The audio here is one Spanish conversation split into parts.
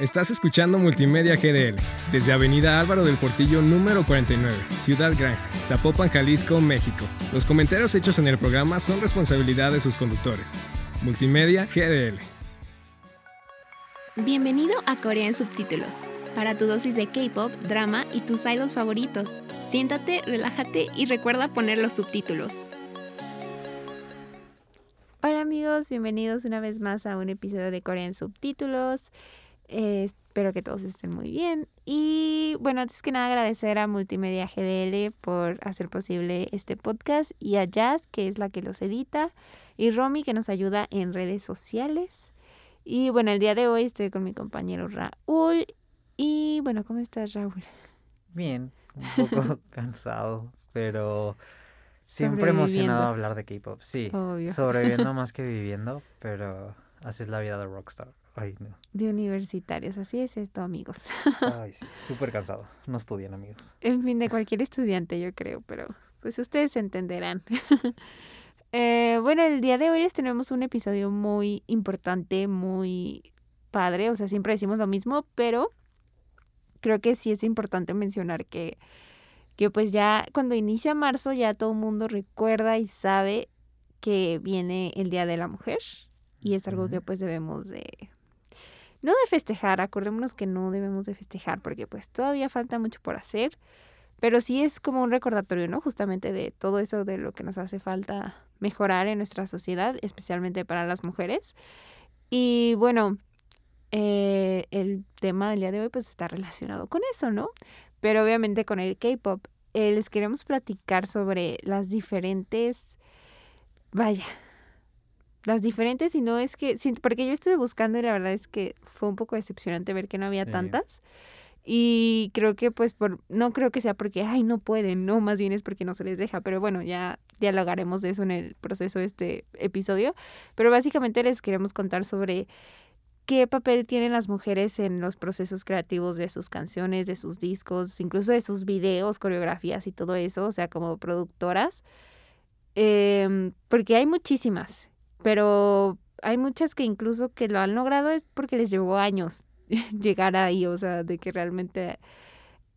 Estás escuchando Multimedia GDL desde Avenida Álvaro del Portillo número 49, Ciudad Gran, Zapopan, Jalisco, México. Los comentarios hechos en el programa son responsabilidad de sus conductores. Multimedia GDL. Bienvenido a Corea en Subtítulos, para tu dosis de K-pop, drama y tus idols favoritos. Siéntate, relájate y recuerda poner los subtítulos. Hola amigos, bienvenidos una vez más a un episodio de Corea en Subtítulos. Eh, espero que todos estén muy bien. Y bueno, antes que nada agradecer a Multimedia GDL por hacer posible este podcast y a Jazz, que es la que los edita, y Romy, que nos ayuda en redes sociales. Y bueno, el día de hoy estoy con mi compañero Raúl. Y bueno, ¿cómo estás, Raúl? Bien, un poco cansado, pero siempre emocionado hablar de K-pop. Sí, sobreviviendo más que viviendo, pero así es la vida de rockstar. Ay, no. De universitarios, así es esto, amigos. Ay, sí, súper cansado. No estudian, amigos. En fin, de cualquier estudiante, yo creo, pero pues ustedes entenderán. eh, bueno, el día de hoy les tenemos un episodio muy importante, muy padre, o sea, siempre decimos lo mismo, pero creo que sí es importante mencionar que, que pues ya cuando inicia marzo ya todo el mundo recuerda y sabe que viene el Día de la Mujer y es algo que pues debemos de no de festejar, acordémonos que no debemos de festejar porque pues todavía falta mucho por hacer, pero sí es como un recordatorio, ¿no? Justamente de todo eso de lo que nos hace falta mejorar en nuestra sociedad, especialmente para las mujeres. Y bueno, eh, el tema del día de hoy pues está relacionado con eso, ¿no? Pero obviamente con el K-Pop. Eh, les queremos platicar sobre las diferentes, vaya, las diferentes y no es que, porque yo estuve buscando y la verdad es que fue un poco decepcionante ver que no había tantas. Y creo que pues por, no creo que sea porque, ay, no pueden, no, más bien es porque no se les deja, pero bueno, ya dialogaremos de eso en el proceso de este episodio. Pero básicamente les queremos contar sobre qué papel tienen las mujeres en los procesos creativos de sus canciones, de sus discos, incluso de sus videos, coreografías y todo eso, o sea, como productoras. Em, porque hay muchísimas pero hay muchas que incluso que lo han logrado es porque les llevó años llegar ahí, o sea, de que realmente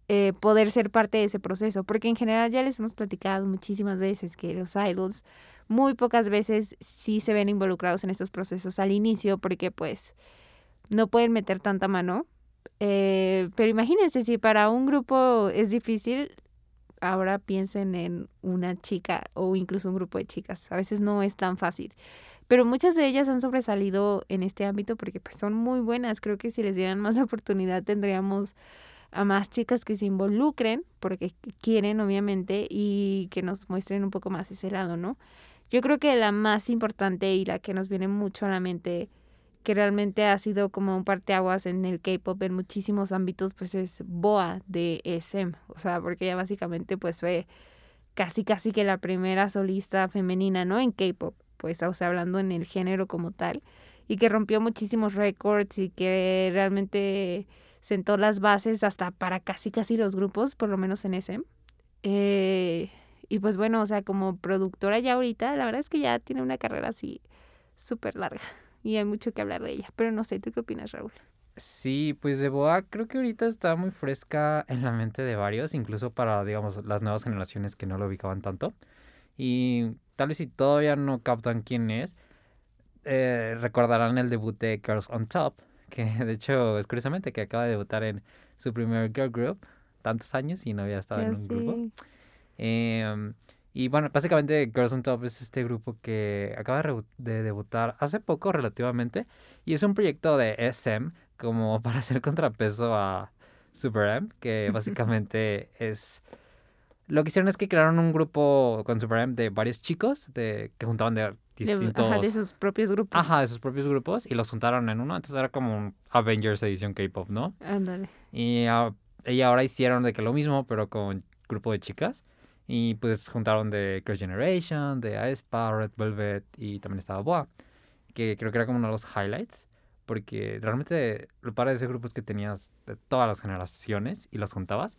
eh, poder ser parte de ese proceso, porque en general ya les hemos platicado muchísimas veces que los idols muy pocas veces sí se ven involucrados en estos procesos al inicio porque pues no pueden meter tanta mano. Eh, pero imagínense, si para un grupo es difícil, ahora piensen en una chica o incluso un grupo de chicas. A veces no es tan fácil pero muchas de ellas han sobresalido en este ámbito porque pues son muy buenas. Creo que si les dieran más oportunidad tendríamos a más chicas que se involucren porque quieren obviamente y que nos muestren un poco más ese lado, ¿no? Yo creo que la más importante y la que nos viene mucho a la mente que realmente ha sido como un parteaguas en el K-pop en muchísimos ámbitos, pues es Boa de SM, o sea, porque ella básicamente pues fue casi casi que la primera solista femenina, ¿no? En K-pop pues, o sea, hablando en el género como tal, y que rompió muchísimos récords y que realmente sentó las bases hasta para casi casi los grupos, por lo menos en ese. Eh, y pues bueno, o sea, como productora ya ahorita, la verdad es que ya tiene una carrera así súper larga y hay mucho que hablar de ella. Pero no sé, ¿tú qué opinas, Raúl? Sí, pues de Boa creo que ahorita está muy fresca en la mente de varios, incluso para, digamos, las nuevas generaciones que no lo ubicaban tanto. Y tal vez si todavía no captan quién es, eh, recordarán el debut de Girls on Top, que de hecho es curiosamente que acaba de debutar en su primer girl group, tantos años y no había estado en un grupo. Em, y bueno, básicamente Girls on Top es este grupo que acaba de debutar hace poco relativamente y es un proyecto de SM como para hacer contrapeso a Super M, que básicamente es lo que hicieron es que crearon un grupo con Super de varios chicos de, que juntaban de distintos... De, ajá, de sus propios grupos. Ajá, de sus propios grupos y los juntaron en uno. Entonces era como un Avengers edición K-pop, ¿no? Ándale. Y, y ahora hicieron de que lo mismo, pero con grupo de chicas. Y pues juntaron de Girls' Generation, de aespa, Red Velvet y también estaba Boa. Que creo que era como uno de los highlights. Porque realmente lo padre de ese grupo es que tenías de todas las generaciones y las juntabas.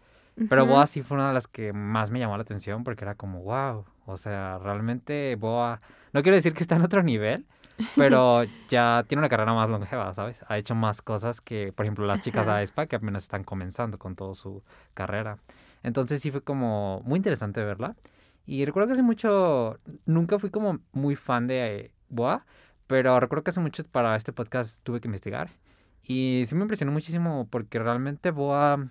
Pero Boa sí fue una de las que más me llamó la atención porque era como, wow, o sea, realmente Boa, no quiero decir que está en otro nivel, pero ya tiene una carrera más longeva, ¿sabes? Ha hecho más cosas que, por ejemplo, las chicas Ajá. aespa que apenas están comenzando con toda su carrera. Entonces sí fue como muy interesante verla. Y recuerdo que hace mucho, nunca fui como muy fan de Boa, pero recuerdo que hace mucho para este podcast tuve que investigar. Y sí me impresionó muchísimo porque realmente Boa,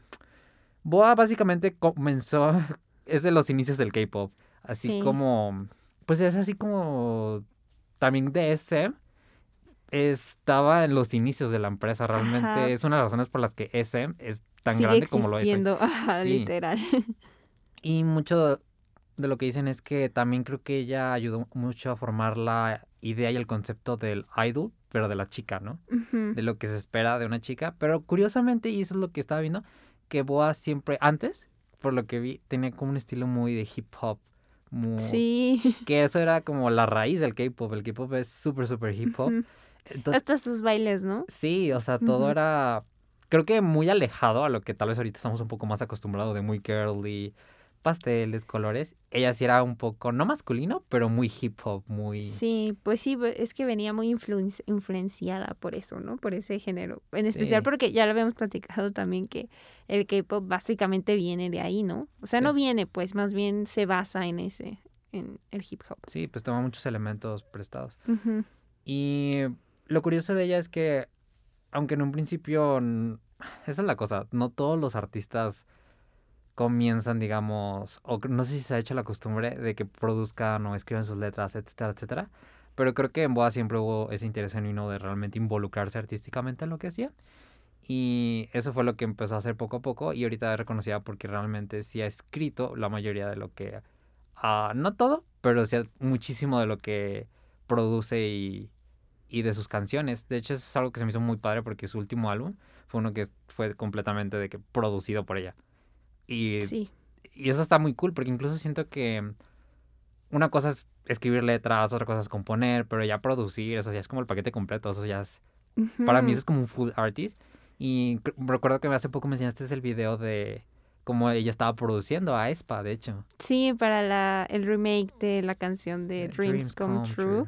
Boa básicamente comenzó, es de los inicios del K-pop. Así Sí. como, pues es así como también de SM estaba en los inicios de la empresa. Realmente Ajá. es una de las razones por las que SM es tan Sigue grande como lo es hoy. existiendo, ajá, Sí. literal. Y mucho de lo que dicen es que también creo que ella ayudó mucho a formar la idea y el concepto del idol, pero de la chica, ¿no? De lo que se espera de una chica. Pero curiosamente, y eso es lo que estaba viendo, que Boa siempre, antes, por lo que vi, tenía como un estilo muy de hip hop. Muy... Sí. Que eso era como la raíz del K-pop. El K-pop es súper, súper hip hop. Entonces, Hasta sus bailes, ¿no? Sí, o sea, todo era, creo que muy alejado a lo que tal vez ahorita estamos un poco más acostumbrados de muy girly, pasteles, colores. Ella sí era un poco, no masculino, pero muy hip hop, muy... Sí, pues sí, es que venía muy influen- influenciada por eso, ¿no? Por ese género. En especial Sí. porque ya lo habíamos platicado también que el K-pop básicamente viene de ahí, ¿no? O sea, no viene, pues más bien se basa en ese, en el hip hop. Sí, pues toma muchos elementos prestados. Y lo curioso de ella es que, aunque en un principio, esa es la cosa, no todos los artistas comienzan, digamos, o no sé si se ha hecho la costumbre de que produzcan o escriban sus letras, etcétera, etcétera. Pero creo que en Boa siempre hubo ese interés genuino de realmente involucrarse artísticamente en lo que hacía. Y eso fue lo que empezó a hacer poco a poco y ahorita es reconocida porque realmente sí ha escrito la mayoría de lo que, ah, no todo, pero sí muchísimo de lo que produce y, y de sus canciones. De hecho, eso es algo que se me hizo muy padre porque su último álbum fue uno que fue completamente de que producido por ella. Y, Sí. y eso está muy cool porque incluso siento que una cosa es escribir letras, otra cosa es componer, pero ya producir, eso ya es como el paquete completo, eso ya es... Para mí eso es como un full artist. Y recuerdo que hace poco me enseñaste el video de cómo ella estaba produciendo a Espa, de hecho. Sí, para la, el remake de la canción de de Dreams, Come, True,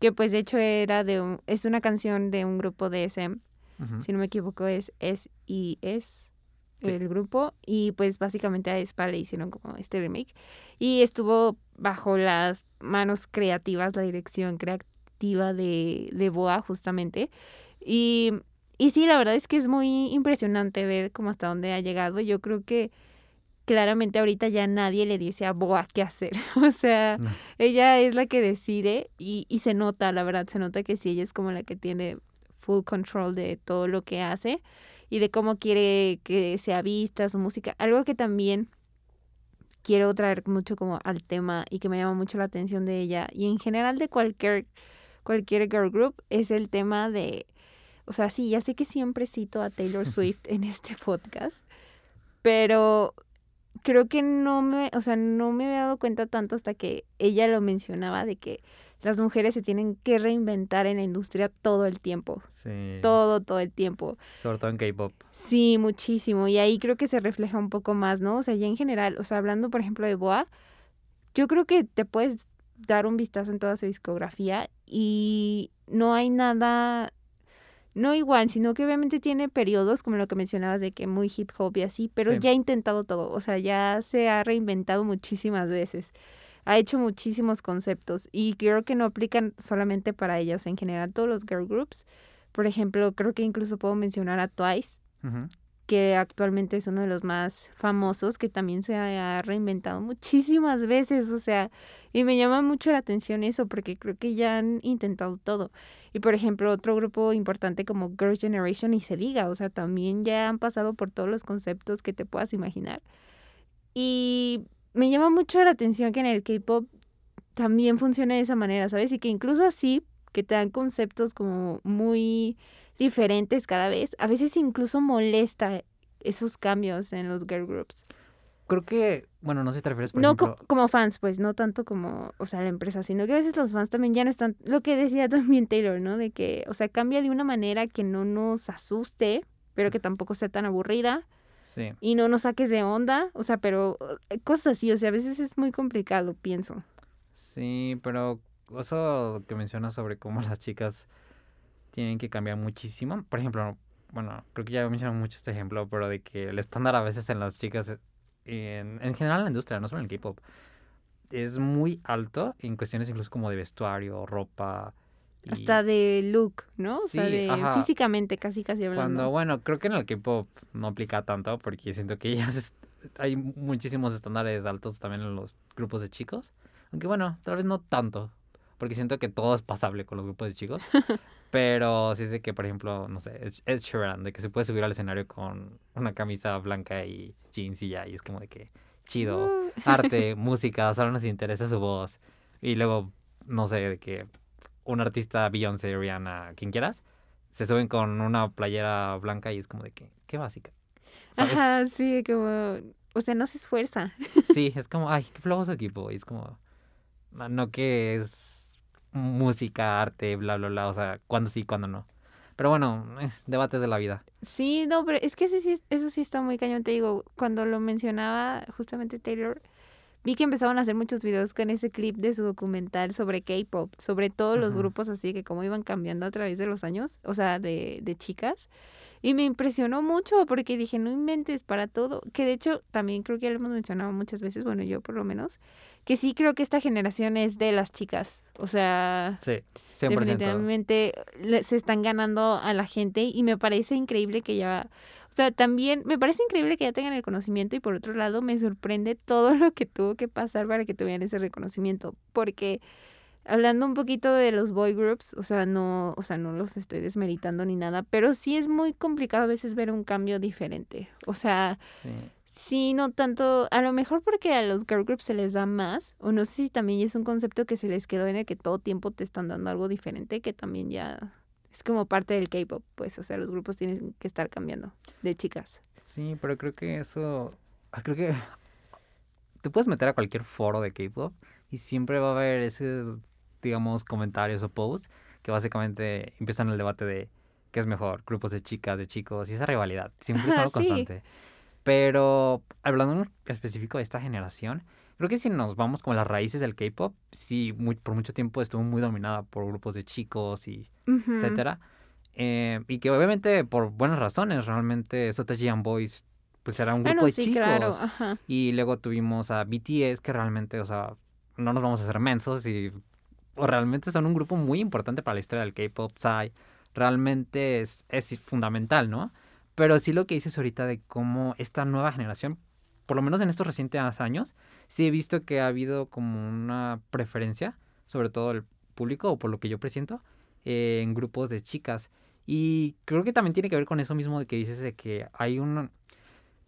que pues de hecho era de un, es una canción de un grupo de SM, Ujú. si no me equivoco es S.I.S. Sí. el grupo y pues básicamente a Spa le hicieron como este remake y estuvo bajo las manos creativas, la dirección creativa de, de Boa justamente y, y sí, la verdad es que es muy impresionante ver cómo hasta dónde ha llegado, yo creo que claramente ahorita ya nadie le dice a Boa qué hacer, o sea, No. ella es la que decide y, y se nota, la verdad, se nota que sí, ella es como la que tiene full control de todo lo que hace y de cómo quiere que sea vista su música. Algo que también quiero traer mucho como al tema y que me llama mucho la atención de ella y en general de cualquier cualquier girl group es el tema de o sea, sí, ya sé que siempre cito a Taylor Swift en este podcast, pero creo que no me, o sea, no me había dado cuenta tanto hasta que ella lo mencionaba de que las mujeres se tienen que reinventar en la industria todo el tiempo, Sí. todo, todo el tiempo. Sobre todo en K-pop. Sí, muchísimo. Y ahí creo que se refleja un poco más, ¿no? O sea, ya en general, o sea, hablando por ejemplo de Boa, yo creo que te puedes dar un vistazo en toda su discografía y no hay nada, no igual, sino que obviamente tiene periodos, como lo que mencionabas, de que muy hip hop y así, pero Sí. ya ha intentado todo, o sea, ya se ha reinventado muchísimas veces. Ha hecho muchísimos conceptos y creo que no aplican solamente para ellas, en general todos los girl groups. Por ejemplo, creo que incluso puedo mencionar a Twice, Ujú. que actualmente es uno de los más famosos, que también se ha reinventado muchísimas veces, o sea, y me llama mucho la atención eso, porque creo que ya han intentado todo. Y por ejemplo, otro grupo importante como Girls' Generation, y se diga, o sea, también ya han pasado por todos los conceptos que te puedas imaginar. Y me llama mucho la atención que en el K-pop también funcione de esa manera, ¿sabes? Y que incluso así, que te dan conceptos como muy diferentes cada vez, a veces incluso molesta esos cambios en los girl groups. Creo que, bueno, no sé si te refieres, por no ejemplo... co- como fans, pues, no tanto como, o sea, la empresa, sino que a veces los fans también ya no están, lo que decía también Taylor, ¿no? De que, o sea, cambia de una manera que no nos asuste, pero que tampoco sea tan aburrida Sí. y no nos saques de onda, o sea, pero eh, cosas así, o sea, a veces es muy complicado, pienso. Sí, pero eso que mencionas sobre cómo las chicas tienen que cambiar muchísimo. Por ejemplo, bueno, creo que ya mencionado mucho este ejemplo, pero de que el estándar a veces en las chicas, en, en general en la industria, no solo en el K-pop, es muy alto en cuestiones incluso como de vestuario, ropa. Hasta de look, ¿no? O sea, Sí, de ajá. físicamente, casi, casi hablando. Cuando, bueno, creo que en el K-pop no aplica tanto porque siento que ya se- hay muchísimos estándares altos también en los grupos de chicos. Aunque bueno, tal vez no tanto, porque siento que todo es pasable con los grupos de chicos. Pero sí sé que, por ejemplo, no sé, Ed- Ed Sheeran, de que se puede subir al escenario con una camisa blanca y jeans y ya, y es como de que chido, Uh, arte, música, solo nos interesa su voz. Y luego, no sé, de que un artista, Beyoncé, Rihanna, quien quieras, se suben con una playera blanca y es como de que, qué básica. ¿Sabes? Ajá, sí, como, o sea, no se esfuerza. Sí, es como, ay, qué flojo su equipo. Y es como, no, que es música, arte, bla, bla, bla. O sea, cuándo sí, cuándo no. Pero bueno, eh, debates de la vida. Sí, no, pero es que sí, sí, eso sí está muy cañón. Te digo, cuando lo mencionaba justamente Taylor, vi que empezaban a hacer muchos videos con ese clip de su documental sobre K-pop, sobre todos los grupos así que cómo iban cambiando a través de los años, o sea, de, de chicas. Y me impresionó mucho porque dije, no inventes para todo. Que de hecho también creo que ya lo hemos mencionado muchas veces, bueno, yo por lo menos, que sí creo que esta generación es de las chicas. O sea, Sí, 100%. definitivamente se están ganando a la gente y me parece increíble que ya, o sea, también me parece increíble que ya tengan el conocimiento y por otro lado me sorprende todo lo que tuvo que pasar para que tuvieran ese reconocimiento, porque hablando un poquito de los boy groups, o sea, no, o sea, no los estoy desmeritando ni nada, pero sí es muy complicado a veces ver un cambio diferente. O sea, Sí. Sí, no tanto, a lo mejor porque a los girl groups se les da más, o no sé si también es un concepto que se les quedó en el que todo tiempo te están dando algo diferente, que también ya es como parte del K-pop, pues, o sea, los grupos tienen que estar cambiando de chicas. Sí, pero creo que eso. ah, Creo que. Te puedes meter a cualquier foro de K-pop y siempre va a haber esos, digamos, comentarios o posts que básicamente empiezan el debate de qué es mejor, grupos de chicas, de chicos, y esa rivalidad. Siempre es algo sí. constante. Pero hablando en específico de esta generación, creo que si nos vamos como las raíces del K-pop, sí, muy- por mucho tiempo estuvo muy dominada por grupos de chicos y Ujú. etcétera. Eh, y que obviamente por buenas razones, realmente Sotaji and Boys pues era un Ah, grupo no, de sí, chicos. claro, ajá. Y luego tuvimos a BTS que realmente, o sea, no nos vamos a hacer mensos y o realmente son un grupo muy importante para la historia del K-pop, Psy. Realmente es, es fundamental, ¿no? Pero sí lo que dices ahorita de cómo esta nueva generación, por lo menos en estos recientes años, sí he visto que ha habido como una preferencia, sobre todo el público, o por lo que yo presiento, eh, en grupos de chicas. Y creo que también tiene que ver con eso mismo de que dices de que hay un...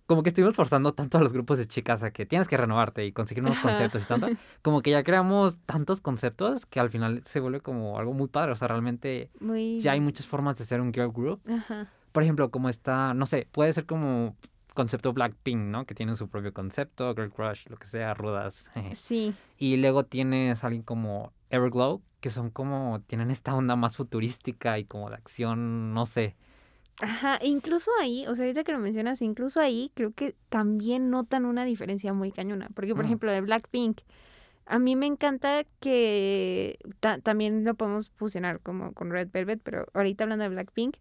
Como que estuvimos forzando tanto a los grupos de chicas a que tienes que renovarte y conseguir nuevos conceptos y tanto, como que ya creamos tantos conceptos que al final se vuelve como algo muy padre. O sea, realmente Muy... ya hay muchas formas de ser un girl group. Ajá. Por ejemplo, como está, no sé, puede ser como concepto Blackpink, ¿no? Que tienen su propio concepto, Girl Crush, lo que sea, rudas. Sí, Y luego tienes alguien como Everglow, que son como, tienen esta onda más futurística y como de acción, no sé. Ajá, e incluso ahí, o sea, ahorita que lo mencionas, incluso ahí creo que también notan una diferencia muy cañona. Porque, por Mm. ejemplo, de Blackpink, a mí me encanta que ta- también lo podemos fusionar como con Red Velvet, pero ahorita hablando de Blackpink,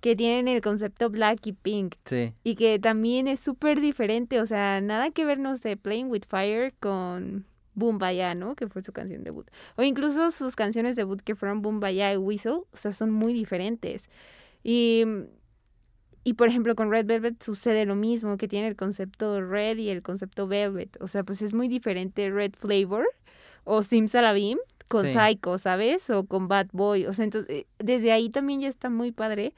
que tienen el concepto Black y Pink Sí. y que también es súper diferente, o sea, nada que ver, no sé, Playing with Fire con Boom Baya, ¿no? Que fue su canción debut. O incluso sus canciones debut que fueron Boom Baya y Whistle, o sea, son muy diferentes. Y, y por ejemplo, con Red Velvet sucede lo mismo, que tiene el concepto Red y el concepto Velvet. O sea, pues es muy diferente Red Flavor o Simsalabim con Sí. Psycho, ¿sabes? O con Bad Boy. O sea, entonces, eh, desde ahí también ya está muy padre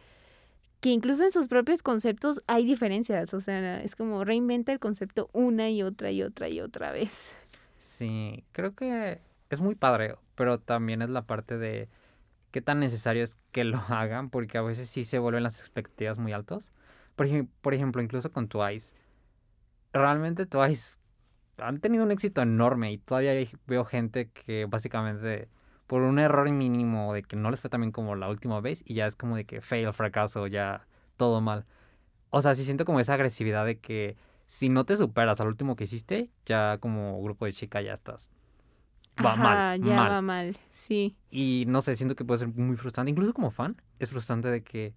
que incluso en sus propios conceptos hay diferencias. O sea, es como reinventa el concepto una y otra y otra y otra vez. Sí, creo que es muy padre, pero también es la parte de qué tan necesario es que lo hagan, porque a veces sí se vuelven las expectativas muy altas. Por, por ejemplo, incluso con Twice. Realmente Twice han tenido un éxito enorme y todavía veo gente que básicamente por un error mínimo de que no les fue tan bien como la última vez y ya es como de que fail, fracaso, ya todo mal. O sea, sí siento como esa agresividad de que si no te superas al último que hiciste, ya como grupo de chica ya estás va Ajá, mal, ya mal. va mal, sí. Y no sé, siento que puede ser muy frustrante. Incluso como fan, es frustrante de que.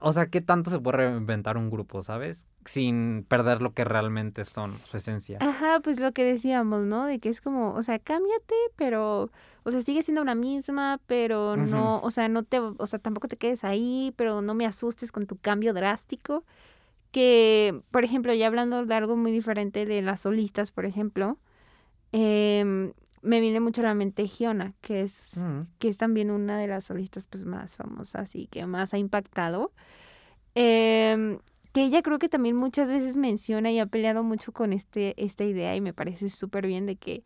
O sea, ¿qué tanto se puede reinventar un grupo, sabes? Sin perder lo que realmente son, su esencia. Ajá, pues lo que decíamos, ¿no? De que es como, o sea, cámbiate, pero, o sea, sigue siendo una misma, pero no, o sea, no te, o sea, tampoco te quedes ahí, pero no me asustes con tu cambio drástico. Que, por ejemplo, ya hablando de algo muy diferente de las solistas, por ejemplo, em, me viene mucho a la mente Giona, que es Mm, que es también una de las solistas pues más famosas y que más ha impactado. Em, que ella creo que también muchas veces menciona y ha peleado mucho con este, esta idea y me parece súper bien de que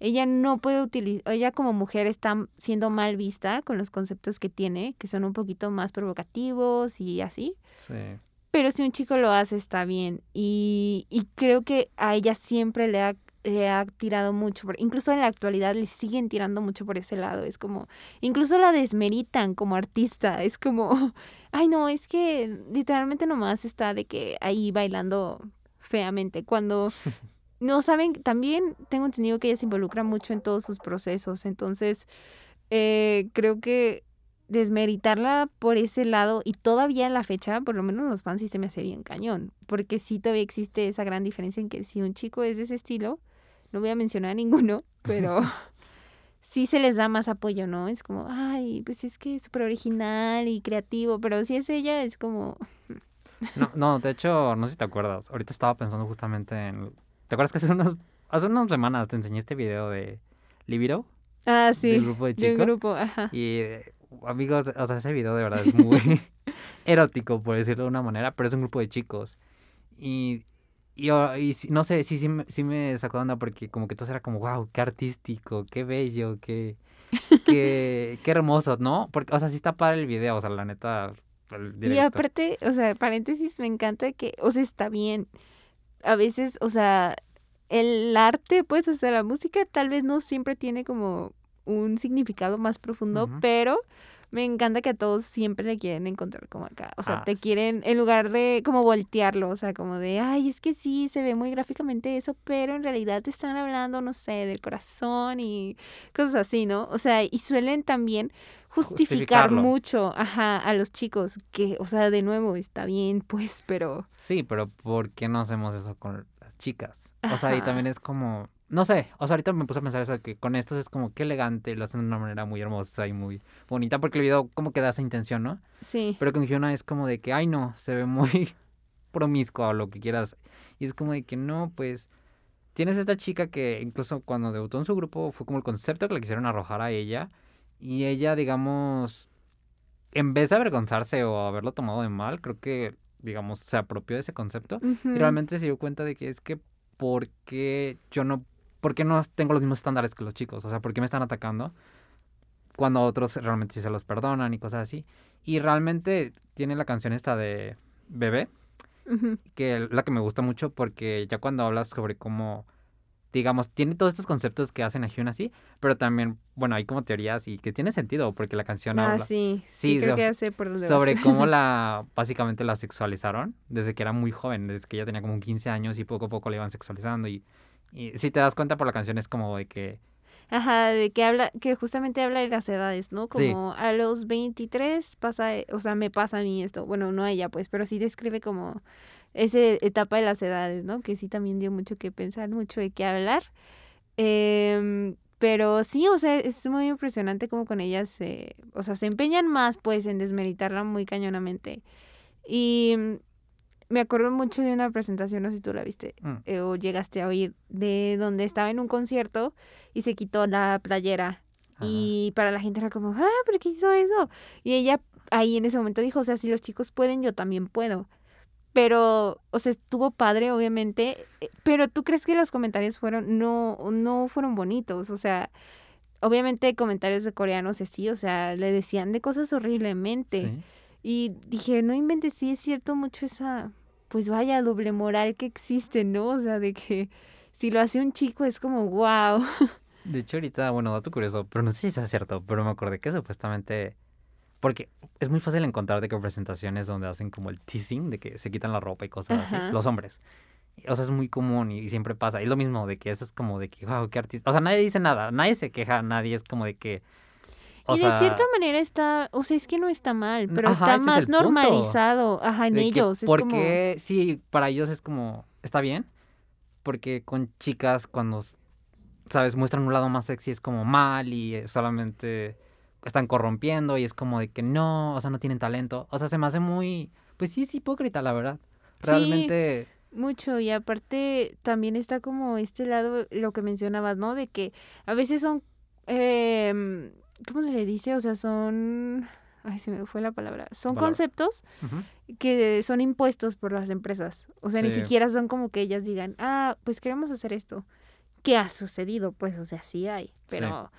ella no puede utilizar, ella como mujer está siendo mal vista con los conceptos que tiene, que son un poquito más provocativos y así. sí. Pero si un chico lo hace, está bien. Y, y creo que a ella siempre le ha, le ha tirado mucho. por- incluso en la actualidad le siguen tirando mucho por ese lado. Es como, incluso la desmeritan como artista. Es como, ay no, es que literalmente nomás está de que ahí bailando feamente. Cuando no saben, también tengo entendido que ella se involucra mucho en todos sus procesos. Entonces, eh, creo que desmeritarla por ese lado y todavía en la fecha, por lo menos los fans sí se me hace bien cañón, porque sí todavía existe esa gran diferencia en que si un chico es de ese estilo, no voy a mencionar a ninguno, pero sí se les da más apoyo, ¿no? Es como, ay, pues es que es súper original y creativo, pero si es ella, es como, No, no, de hecho, no sé si te acuerdas. Ahorita estaba pensando justamente en. ¿Te acuerdas que hace unos, hace unas semanas te enseñé este video de Libido? ah, sí, Del grupo de de un chicos. grupo, ajá. Y amigos, o sea, ese video de verdad es muy erótico, por decirlo de una manera, pero es un grupo de chicos. Y, y, no sé, sí, sí, me- sí me sacó de onda porque como que todo era como, wow, qué artístico, qué bello, qué, qué, qué hermoso, ¿no? Porque, o sea, sí está para el video, o sea, la neta, el Y aparte, o sea, paréntesis, me encanta que, o sea, está bien. A veces, o sea, el arte, pues, o sea, la música tal vez no siempre tiene como un significado más profundo, pero me encanta que a todos siempre le quieren encontrar como acá. O sea, Ah, te quieren, en lugar de como voltearlo, o sea, como de, ay, es que sí, se ve muy gráficamente eso, pero en realidad te están hablando, no sé, del corazón y cosas así, ¿no? O sea, y suelen también justificar mucho, ajá, a los chicos, que, o sea, de nuevo, está bien, pues, pero, Sí, pero ¿por qué no hacemos eso con las chicas? O sea, y también es como, no sé, o sea, ahorita me puse a pensar eso, que con estos es como que elegante, lo hacen de una manera muy hermosa y muy bonita, porque el video como que da esa intención, ¿no? sí, Pero con Hyuna es como de que, ay no, se ve muy promiscuo o lo que quieras. Y es como de que no, pues, tienes esta chica que incluso cuando debutó en su grupo fue como el concepto que le quisieron arrojar a ella. Y ella, digamos, en vez de avergonzarse o haberlo tomado de mal, creo que, digamos, se apropió de ese concepto. Y realmente se dio cuenta de que es que, ¿por qué yo no, por qué no tengo los mismos estándares que los chicos? O sea, ¿por qué me están atacando? Cuando otros realmente sí se los perdonan y cosas así. Y realmente tiene la canción esta de Bebé, que es la que me gusta mucho porque ya cuando hablas sobre cómo, digamos, tiene todos estos conceptos que hacen a Hyun así, pero también, bueno, hay como teorías y que tiene sentido porque la canción Ah, habla sí, Sí, sí, creo que sé por dónde vas. sobre cómo la, básicamente la sexualizaron desde que era muy joven, desde que ella tenía como 15 años y poco a poco la iban sexualizando y, y si te das cuenta por la canción es como de que, Ajá, de que habla, que justamente habla de las edades, ¿no? Sí. Como a los 23 pasa, eh, o sea, me pasa a mí esto, bueno, no a ella, pues, pero sí describe como esa etapa de las edades, ¿no? Que sí también dio mucho que pensar, mucho de qué hablar. Em, pero sí, o sea, es muy impresionante como con ellas se, o sea, se empeñan más, pues, en desmeritarla muy cañonamente. Y me acuerdo mucho de una presentación, no sé si tú la viste, mm, eh, o llegaste a oír, de donde estaba en un concierto y se quitó la playera. ajá. Y para la gente era como, ah, ¿pero qué hizo eso? Y ella ahí en ese momento dijo, o sea, si los chicos pueden, yo también puedo. Pero, o sea, estuvo padre, obviamente, eh, pero ¿tú crees que los comentarios fueron, no, no fueron bonitos? O sea, obviamente comentarios de coreanos así, o sea, le decían de cosas horriblemente. Sí. Y dije, no inventes, sí es cierto mucho esa, pues vaya, doble moral que existe, ¿no? O sea, de que si lo hace un chico es como, wow. De hecho, ahorita, bueno, dato curioso, pero no sé si sea cierto, pero me acordé que supuestamente. Porque es muy fácil encontrar de que presentaciones donde hacen como el teasing, de que se quitan la ropa y cosas Ajá. así, los hombres. O sea, es muy común y, siempre pasa. Es lo mismo de que eso es como de que, wow, qué artista. O sea, nadie dice nada, nadie se queja, nadie es como de que. Y de cierta manera está, o sea, es que no está mal, pero está más normalizado, ajá, en ellos. Es porque sí, para ellos es como, está bien, porque con chicas cuando, sabes, muestran un lado más sexy es como mal y solamente están corrompiendo y es como de que no, o sea, no tienen talento. O sea, se me hace muy, pues sí, es hipócrita, la verdad. Realmente... mucho y aparte también está como este lado, lo que mencionabas, ¿no? De que a veces son, eh, ¿cómo se le dice? O sea, son, ay, se me fue la palabra, son conceptos que son impuestos por las empresas. O sea, ni siquiera son como que ellas digan, ah, pues queremos hacer esto. ¿Qué ha sucedido? Pues, o sea, sí hay, pero...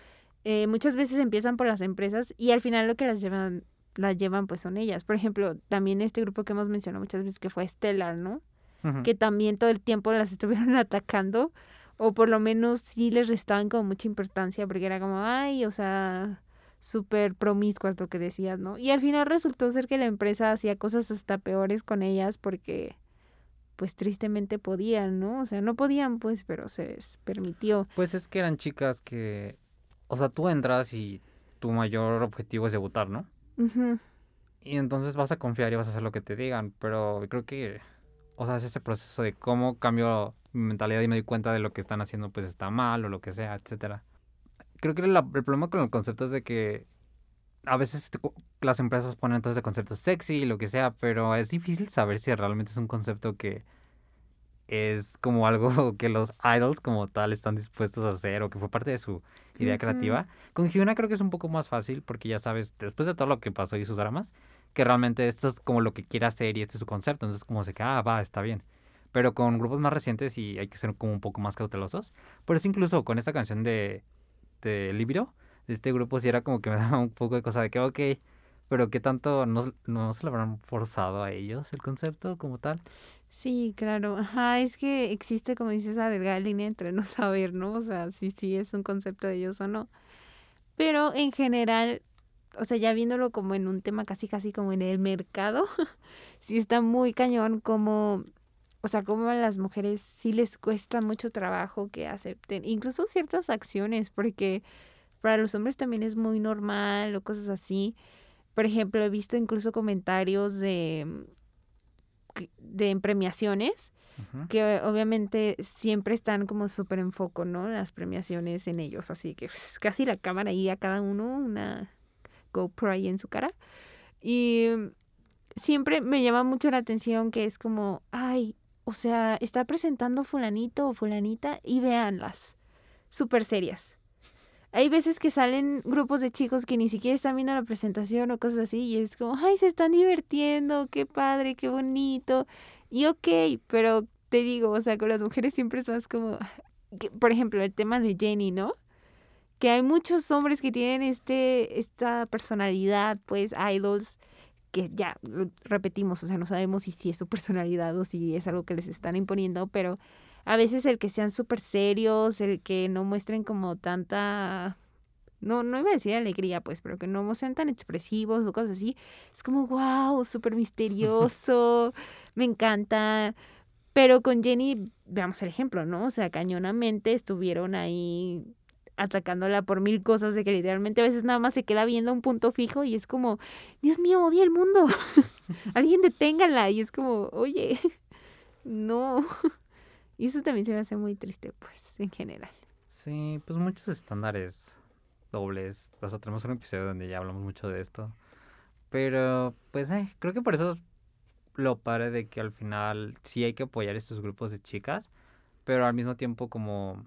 Eh, muchas veces empiezan por las empresas y al final lo que las llevan, las llevan pues son ellas. Por ejemplo, también este grupo que hemos mencionado muchas veces que fue Stellar, ¿no? Que también todo el tiempo las estuvieron atacando o por lo menos sí les restaban como mucha importancia porque era como, ay, o sea, súper promiscuas lo que decías, ¿no? Y al final resultó ser que la empresa hacía cosas hasta peores con ellas porque pues tristemente podían, ¿no? O sea, no podían pues, pero se les permitió. Pues es que eran chicas que o sea, tú entras y tu mayor objetivo es debutar, ¿no? Y entonces vas a confiar y vas a hacer lo que te digan, pero creo que, o sea, es ese proceso de cómo cambio mi mentalidad y me doy cuenta de lo que están haciendo, pues está mal o lo que sea, etcétera. Creo que el problema con el concepto es de que a veces las empresas ponen todo ese concepto sexy y lo que sea, pero es difícil saber si realmente es un concepto que es como algo que los idols como tal están dispuestos a hacer o que fue parte de su idea creativa. Con Hyuna creo que es un poco más fácil porque ya sabes, después de todo lo que pasó y sus dramas, que realmente esto es como lo que quiere hacer y este es su concepto, entonces como se que, ah, va, está bien. Pero con grupos más recientes sí hay que ser como un poco más cautelosos. Por eso incluso con esta canción de, de Libro, de este grupo sí era como que me daba un poco de cosa de que, ok, pero qué tanto no, no se lo habrán forzado a ellos el concepto como tal. Sí, claro. Ajá, es que existe, como dices, esa delgada línea entre no saber, ¿no? O sea, si sí es un concepto de ellos o no. Pero en general, o sea, ya viéndolo como en un tema casi, casi como en el mercado, sí está muy cañón como, o sea, como a las mujeres sí les cuesta mucho trabajo que acepten, incluso ciertas acciones, porque para los hombres también es muy normal o cosas así. Por ejemplo, he visto incluso comentarios de de premiaciones, que obviamente siempre están como súper en foco, ¿no? Las premiaciones en ellos, así que pues, casi la cámara ahí a cada uno, una GoPro ahí en su cara. Y siempre me llama mucho la atención que es como, ay, o sea, está presentando fulanito o fulanita y véanlas, súper serias hay veces que salen grupos de chicos que ni siquiera están viendo la presentación o cosas así y es como, ay, se están divirtiendo, qué padre, qué bonito. Y ok, pero te digo, o sea, con las mujeres siempre es más como, por ejemplo, el tema de Jenny, ¿no? Que hay muchos hombres que tienen este, esta personalidad, pues, idols, que ya repetimos, o sea, no sabemos si, si es su personalidad o si es algo que les están imponiendo, pero a veces el que sean súper serios, el que no muestren como tanta, no, no iba a decir alegría, pues, pero que no sean tan expresivos o cosas así, es como, wow, súper misterioso, me encanta. Pero con Jenny, veamos el ejemplo, ¿no? O sea, cañonamente estuvieron ahí atacándola por mil cosas de que literalmente a veces nada más se queda viendo un punto fijo y es como, Dios mío, odia el mundo. Alguien deténgala y es como, oye, no. Y eso también se me hace muy triste, pues, en general. Sí, pues muchos estándares dobles. O sea, tenemos un episodio donde ya hablamos mucho de esto. Pero, pues, eh, creo que por eso lo padre de que al final sí hay que apoyar estos grupos de chicas, pero al mismo tiempo como,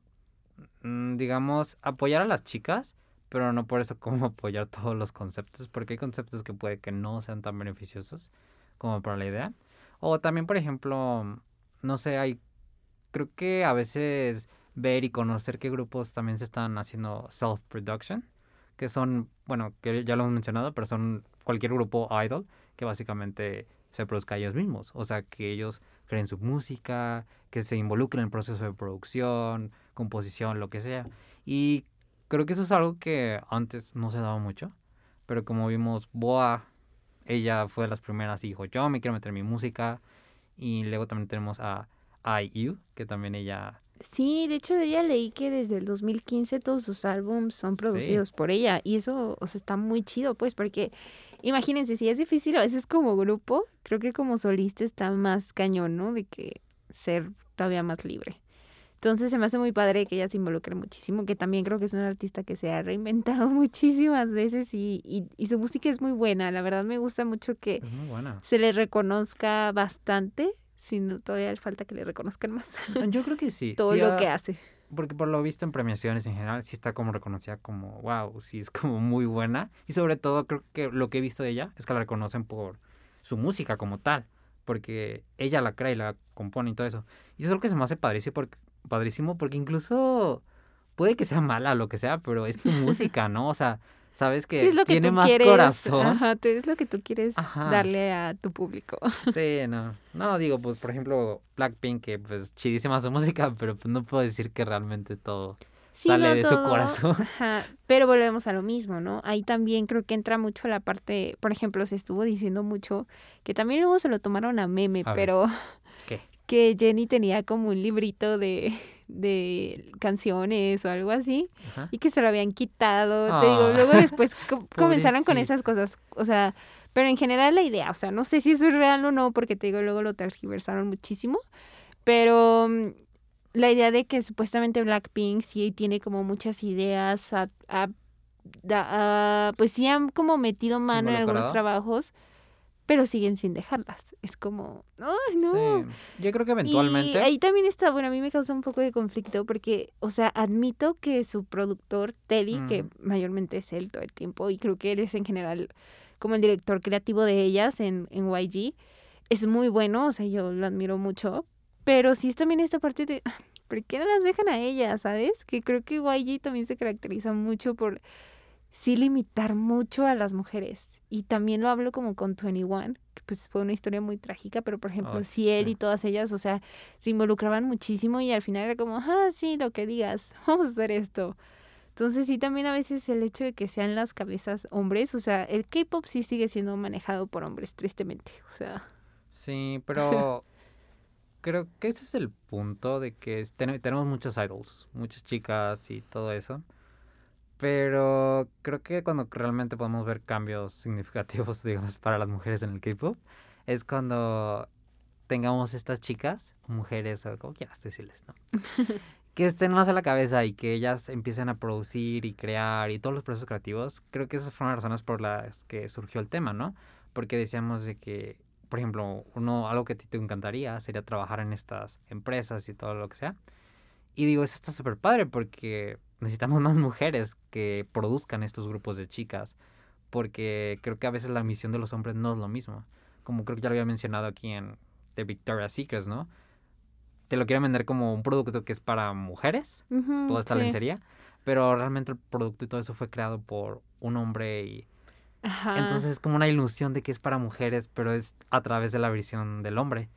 digamos, apoyar a las chicas, pero no por eso como apoyar todos los conceptos, porque hay conceptos que puede que no sean tan beneficiosos como para la idea. O también, por ejemplo, no sé, hay creo que a veces ver y conocer qué grupos también se están haciendo self-production, que son, bueno, que ya lo hemos mencionado, pero son cualquier grupo idol que básicamente se produzca ellos mismos. O sea, que ellos creen su música, que se involucren en el proceso de producción, composición, lo que sea. Y creo que eso es algo que antes no se daba mucho, pero como vimos, Boa, ella fue de las primeras y dijo, yo me quiero meter en mi música. Y luego también tenemos a IU, que también ella... Sí, de hecho de ella leí que desde el 2015 todos sus álbumes son Sí. producidos por ella y eso, o sea, está muy chido, pues, porque imagínense, si es difícil a veces como grupo, creo que como solista está más cañón, ¿no? De que ser todavía más libre. Entonces se me hace muy padre que ella se involucre muchísimo, que también creo que es una artista que se ha reinventado muchísimas veces y, y, y su música es muy buena. La verdad me gusta mucho que se le reconozca bastante, sino todavía le falta que le reconozcan más Yo creo que sí. todo sí lo que hace. Porque por lo visto en premiaciones en general, sí está como reconocida como, wow, sí es como muy buena. Y sobre todo creo que lo que he visto de ella es que la reconocen por su música como tal. Porque ella la crea y la compone y todo eso. Y eso es lo que se me hace padrísimo porque, padrísimo porque incluso puede que sea mala lo que sea, pero es tu música, ¿no? O sea, sabes que, Sí, es lo que tiene más quieres, corazón. Ajá, tú es lo que tú quieres Ajá. darle a tu público. Sí, no. No, digo, pues por ejemplo, Blackpink, que pues chidísima su música, pero pues no puedo decir que realmente todo Sí, sale no de su todo, corazón. Ajá, pero volvemos a lo mismo, ¿no? Ahí también creo que entra mucho la parte, por ejemplo, se estuvo diciendo mucho, que también luego se lo tomaron a meme, A pero ¿Qué? Que Jenny tenía como un librito de, de canciones o algo así, Ajá. y que se lo habían quitado. Te digo, Ah. luego después co- comenzaron con esas cosas, o sea, pero en general la idea, o sea, no sé si eso es real o no, porque te digo, luego lo tergiversaron muchísimo, pero mm, la idea de que supuestamente Blackpink sí tiene como muchas ideas, a- a- a- pues sí han como metido ¿Se mano en algunos trabajos, pero siguen sin dejarlas. Es como, ay, no. Sí, yo creo que eventualmente. Y ahí también está, bueno, a mí me causa un poco de conflicto porque, o sea, admito que su productor, Teddy, que mayormente es él todo el tiempo, y creo que él es en general como el director creativo de ellas en, en YG, es muy bueno, o sea, yo lo admiro mucho, pero sí es también esta parte de, ¿por qué no las dejan a ellas, sabes? Que creo que YG también se caracteriza mucho por sí limitar mucho a las mujeres. Y también lo hablo como con 21, que pues fue una historia muy trágica, pero por ejemplo, si él sí. y todas ellas, o sea, se involucraban muchísimo y al final era como, ah, sí, lo que digas, vamos a hacer esto. Entonces sí, también a veces el hecho de que sean las cabezas hombres, o sea, el K-pop sí sigue siendo manejado por hombres, tristemente. O sea, Sí, pero creo que ese es el punto de que tenemos muchas idols, muchas chicas y todo eso. Pero creo que cuando realmente podemos ver cambios significativos, digamos, para las mujeres en el K-pop, es cuando tengamos estas chicas, mujeres, o como quieras decirles, ¿no? que estén más a la cabeza y que ellas empiecen a producir y crear y todos los procesos creativos. Creo que esas fueron las razones por las que surgió el tema, ¿no? Porque decíamos de que por ejemplo, uno, algo que a ti te encantaría sería trabajar en estas empresas y todo lo que sea. Y digo, eso está súper padre porque necesitamos más mujeres que produzcan estos grupos de chicas. Porque creo que a veces la misión de los hombres no es lo mismo. Como creo que ya lo había mencionado aquí en The Victoria's Secrets, ¿no? Te lo quieren vender como un producto que es para mujeres, toda esta sí. lencería. Pero realmente el producto y todo eso fue creado por un hombre y Ajá. entonces es como una ilusión de que es para mujeres, pero es a través de la visión del hombre.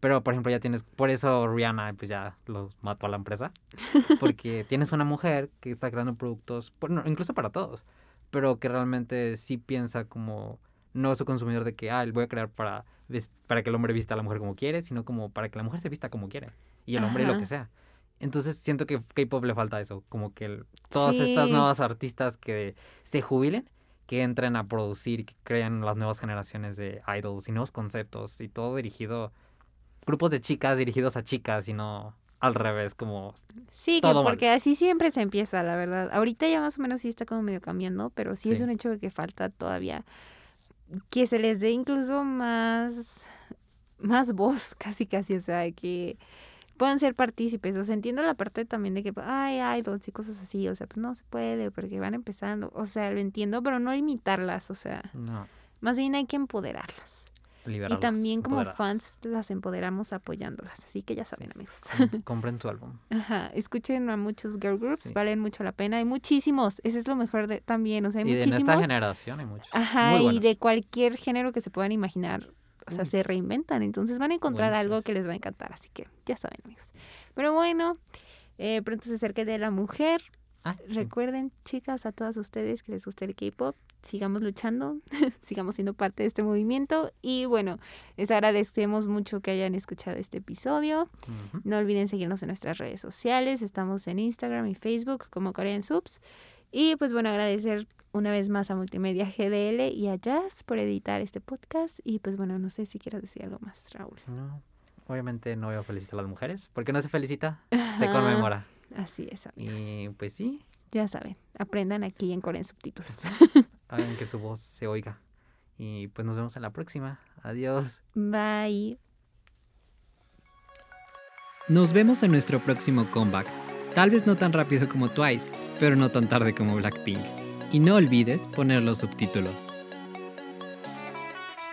Pero, por ejemplo, ya tienes, por eso Rihanna pues ya los mató a la empresa. Porque tienes una mujer que está creando productos, bueno, incluso para todos, pero que realmente sí piensa como, no su consumidor de que, ah, voy a crear para, para que el hombre vista a la mujer como quiere, sino como para que la mujer se vista como quiere. Y el hombre lo Ajá. que sea. Entonces siento que K-pop le falta eso, como que el- todas estas nuevas artistas que se jubilen, que entren a producir, que crean las nuevas generaciones de idols y nuevos conceptos y todo dirigido, grupos de chicas dirigidos a chicas y no al revés, como Sí, que todo mal. porque así siempre se empieza, la verdad. Ahorita ya más o menos sí está como medio cambiando, pero sí, es un hecho de que falta todavía que se les dé incluso más, más voz, casi casi, o sea, que puedan ser partícipes. O sea, entiendo la parte también de que, ay, idols y cosas así, o sea, pues no se puede porque van empezando. O sea, lo entiendo, pero no limitarlas, o sea, no, más bien hay que empoderarlas. Liberarlas. y también como fans las empoderamos apoyándolas. Así que ya saben, amigos. Com- Compren tu álbum. Ajá, escuchen a muchos girl groups, Sí. valen mucho la pena. Hay muchísimos, ese es lo mejor de, también, o sea, hay Y de en muchísimos. esta generación hay muchos. Ajá, muy y de cualquier género que se puedan imaginar, o sea, Uy. se reinventan, entonces van a encontrar algo que les va a encantar, así que ya saben, amigos. Pero bueno, eh, pronto se acerca el de la mujer, Ah, sí. Recuerden, chicas, a todas ustedes que les gusta el K-pop, sigamos luchando, sigamos siendo parte de este movimiento y bueno, les agradecemos mucho que hayan escuchado este episodio. No olviden seguirnos en nuestras redes sociales, estamos en Instagram y Facebook como Korean Subs. Y pues bueno, agradecer una vez más a Multimedia GDL y a Jazz por editar este podcast. Y pues bueno, no sé si quieras decir algo más, Raúl. No, obviamente no voy a felicitar a las mujeres, porque no se felicita, se conmemora. Así es, amigos. Y pues sí, Ya saben, aprendan aquí en Corean Subtítulos. hagan que su voz se oiga. Y pues nos vemos en la próxima. Adiós. Bye. Nos vemos en nuestro próximo comeback. Tal vez no tan rápido como Twice, pero no tan tarde como Blackpink. Y no olvides poner los subtítulos.